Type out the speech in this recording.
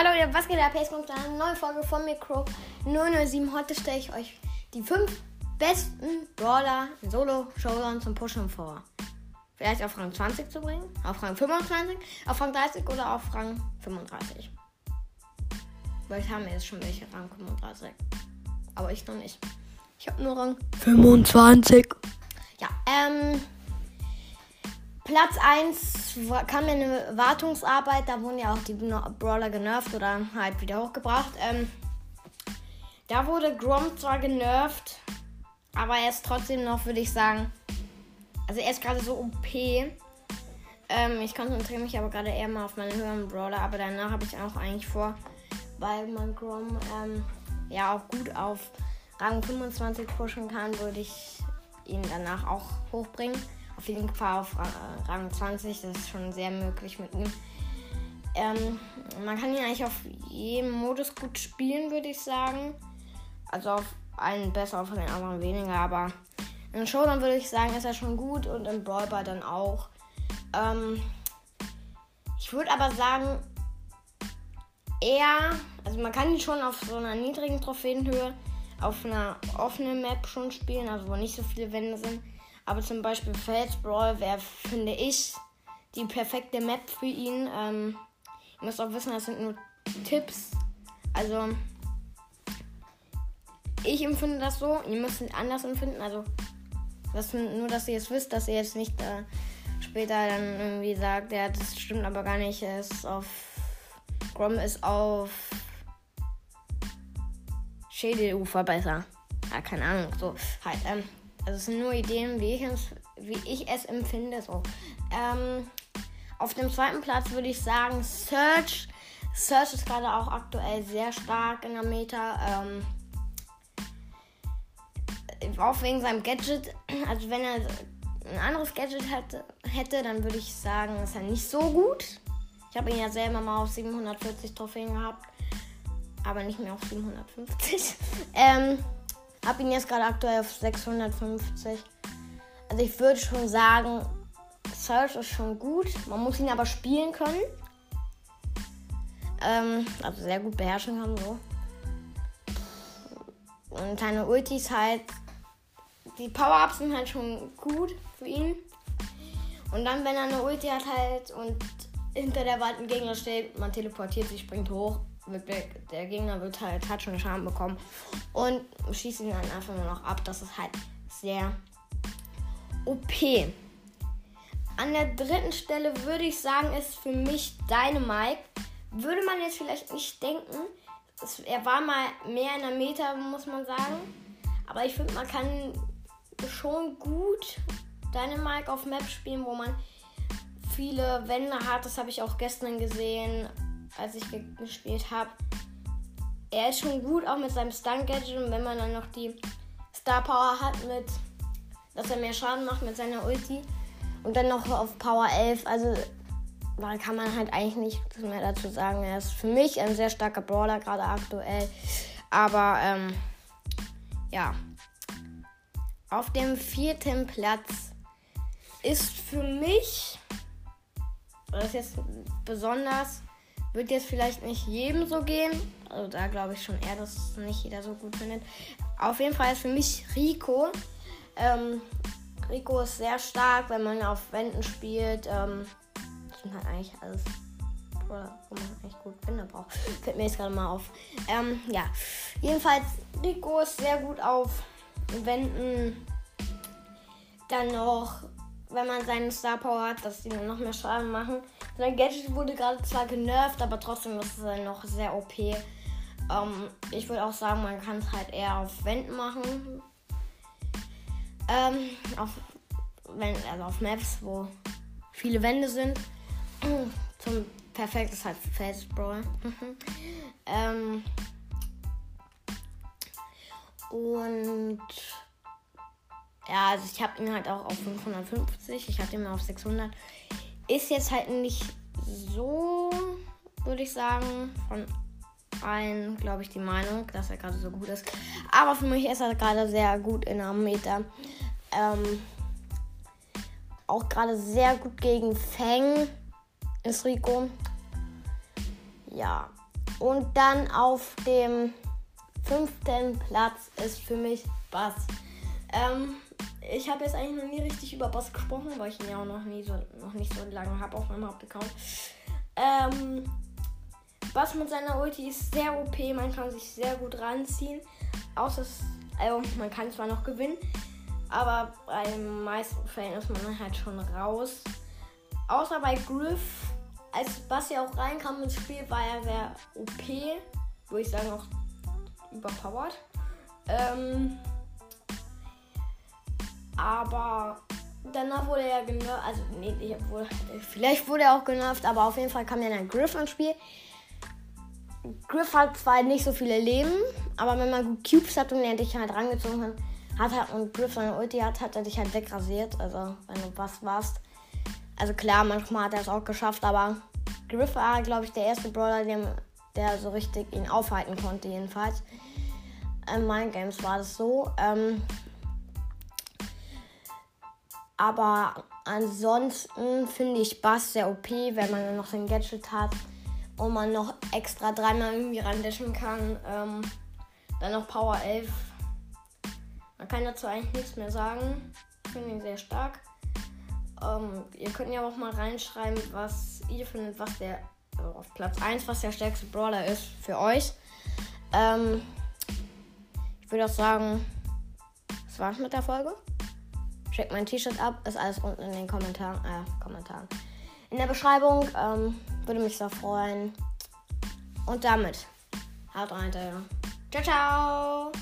Hallo, was geht ab? Jetzt kommt eine neue Folge von Micro 007. Heute stelle ich euch die fünf besten Brawler in Solo-Showdown zum Pushen vor. Vielleicht auf Rang 20 zu bringen, auf Rang 25, auf Rang 30 oder auf Rang 35. Vielleicht haben wir jetzt schon welche Rang 35. Aber ich noch nicht. Ich habe nur Rang 25. Ja, ähm. Platz 1 kam mir eine Wartungsarbeit, da wurden ja auch die Brawler genervt oder halt wieder hochgebracht. Ähm, da wurde Grom zwar genervt, aber er ist trotzdem noch, würde ich sagen, also er ist gerade so OP. Ähm, ich konzentriere mich aber gerade eher mal auf meine höheren Brawler, aber danach habe ich auch eigentlich vor, weil man Grom ähm, ja auch gut auf Rang 25 pushen kann, würde ich ihn danach auch hochbringen auf jeden Fall auf Rang 20. Das ist schon sehr möglich mit ihm. Ähm, man kann ihn eigentlich auf jedem Modus gut spielen, würde ich sagen. Also auf einen besser, auf den anderen weniger. Aber in Showdown würde ich sagen, ist er schon gut und im Brawlball dann auch. Ähm, ich würde aber sagen, eher, also man kann ihn schon auf so einer niedrigen Trophäenhöhe auf einer offenen Map schon spielen, also wo nicht so viele Wände sind. Aber zum Beispiel Fels Brawl wäre, finde ich, die perfekte Map für ihn. Ähm, ihr müsst auch wissen, das sind nur Tipps. Also, ich empfinde das so. Ihr müsst es anders empfinden. Also, das, nur, dass ihr jetzt wisst, dass ihr jetzt nicht äh, später dann irgendwie sagt, ja, das stimmt aber gar nicht. Es ist auf. Grom ist auf. Schädelufer besser. Ja, keine Ahnung. So, halt, ähm. Also es sind nur Ideen, wie ich es, wie ich es empfinde. So. Ähm, auf dem zweiten Platz würde ich sagen Search. Search ist gerade auch aktuell sehr stark in der Meta. Ähm, auch wegen seinem Gadget. Also wenn er ein anderes Gadget hätte, hätte dann würde ich sagen, ist er nicht so gut. Ich habe ihn ja selber mal auf 740 Trophäen gehabt. Aber nicht mehr auf 750. ähm, habe ihn jetzt gerade aktuell auf 650. Also ich würde schon sagen, Search ist schon gut. Man muss ihn aber spielen können. Ähm, also sehr gut beherrschen kann so. Und seine Ultis halt. Die Power-Ups sind halt schon gut für ihn. Und dann, wenn er eine Ulti hat halt und hinter der Wand ein Gegner steht, man teleportiert sich, springt hoch der Gegner wird halt, hat schon Schaden bekommen und schießt ihn dann einfach nur noch ab. Das ist halt sehr OP. An der dritten Stelle würde ich sagen, ist für mich Dynamite. Würde man jetzt vielleicht nicht denken. Es, er war mal mehr in der Meta, muss man sagen. Aber ich finde, man kann schon gut Dynamite auf Map spielen, wo man viele Wände hat. Das habe ich auch gestern gesehen als ich gespielt habe. Er ist schon gut, auch mit seinem Stun-Gadget. Und wenn man dann noch die Star Power hat, mit, dass er mehr Schaden macht mit seiner Ulti. Und dann noch auf Power 11. Also da kann man halt eigentlich nichts mehr dazu sagen. Er ist für mich ein sehr starker Brawler, gerade aktuell. Aber ähm, ja. Auf dem vierten Platz ist für mich, das ist jetzt besonders, wird jetzt vielleicht nicht jedem so gehen. Also da glaube ich schon eher, dass nicht jeder so gut findet. Auf jeden Fall ist für mich Rico. Ähm, Rico ist sehr stark, wenn man auf Wänden spielt. Ähm, sind halt eigentlich alles. Oder wo man eigentlich gut Wände braucht. Fällt mir jetzt gerade mal auf. Ähm, ja. Jedenfalls, Rico ist sehr gut auf Wänden. Dann noch, wenn man seinen Star Power hat, dass die dann noch mehr Schaden machen. Sein Gadget wurde gerade zwar genervt, aber trotzdem ist es noch sehr OP. Ähm, ich würde auch sagen, man kann es halt eher auf Wänden machen. Ähm, auf, also auf Maps, wo viele Wände sind. Zum perfekt ist halt Face Brawl. ähm, und ja, also ich habe ihn halt auch auf 550. Ich hatte ihn mal auf 600. Ist jetzt halt nicht so, würde ich sagen, von allen, glaube ich, die Meinung, dass er gerade so gut ist. Aber für mich ist er gerade sehr gut in einem Meter. Ähm, auch gerade sehr gut gegen Fang ist Rico. Ja. Und dann auf dem fünften Platz ist für mich Bass. Ähm, ich habe jetzt eigentlich noch nie richtig über Bass gesprochen, weil ich ihn ja auch noch, nie so, noch nicht so lange habe auf meinem Hauptaccount. Ähm, Bass mit seiner Ulti ist sehr OP, man kann sich sehr gut ranziehen. Außer, also man kann zwar noch gewinnen, aber bei den meisten Fällen ist man halt schon raus. Außer bei Griff, als Bass ja auch reinkam ins Spiel, war er sehr OP, würde ich sagen auch überpowered. Ähm, aber danach wurde er genervt. Also, nee, wurde, vielleicht wurde er auch genervt, aber auf jeden Fall kam ja dann Griff ins Spiel. Griff hat zwar nicht so viele Leben, aber wenn man gut Cubes hat und er dich halt rangezogen hat, hat er und Griff seine Ulti hat, hat er dich halt wegrasiert. Also, wenn du was warst. Also, klar, manchmal hat er es auch geschafft, aber Griff war, glaube ich, der erste Brawler, der, der so richtig ihn aufhalten konnte, jedenfalls. In meinen Games war das so. Ähm, aber ansonsten finde ich Bass sehr OP, wenn man dann noch den Gadget hat und man noch extra dreimal irgendwie randischen kann. Ähm, dann noch Power 11. Man kann dazu eigentlich nichts mehr sagen. Ich finde ihn sehr stark. Ähm, ihr könnt ja auch mal reinschreiben, was ihr findet, was der also auf Platz 1, was der stärkste Brawler ist für euch. Ähm, ich würde auch sagen, das war's mit der Folge. Checkt mein T-Shirt ab, ist alles unten in den Kommentaren. Äh, Kommentaren. In der Beschreibung. Ähm, würde mich sehr freuen. Und damit haut rein, Ciao, ciao!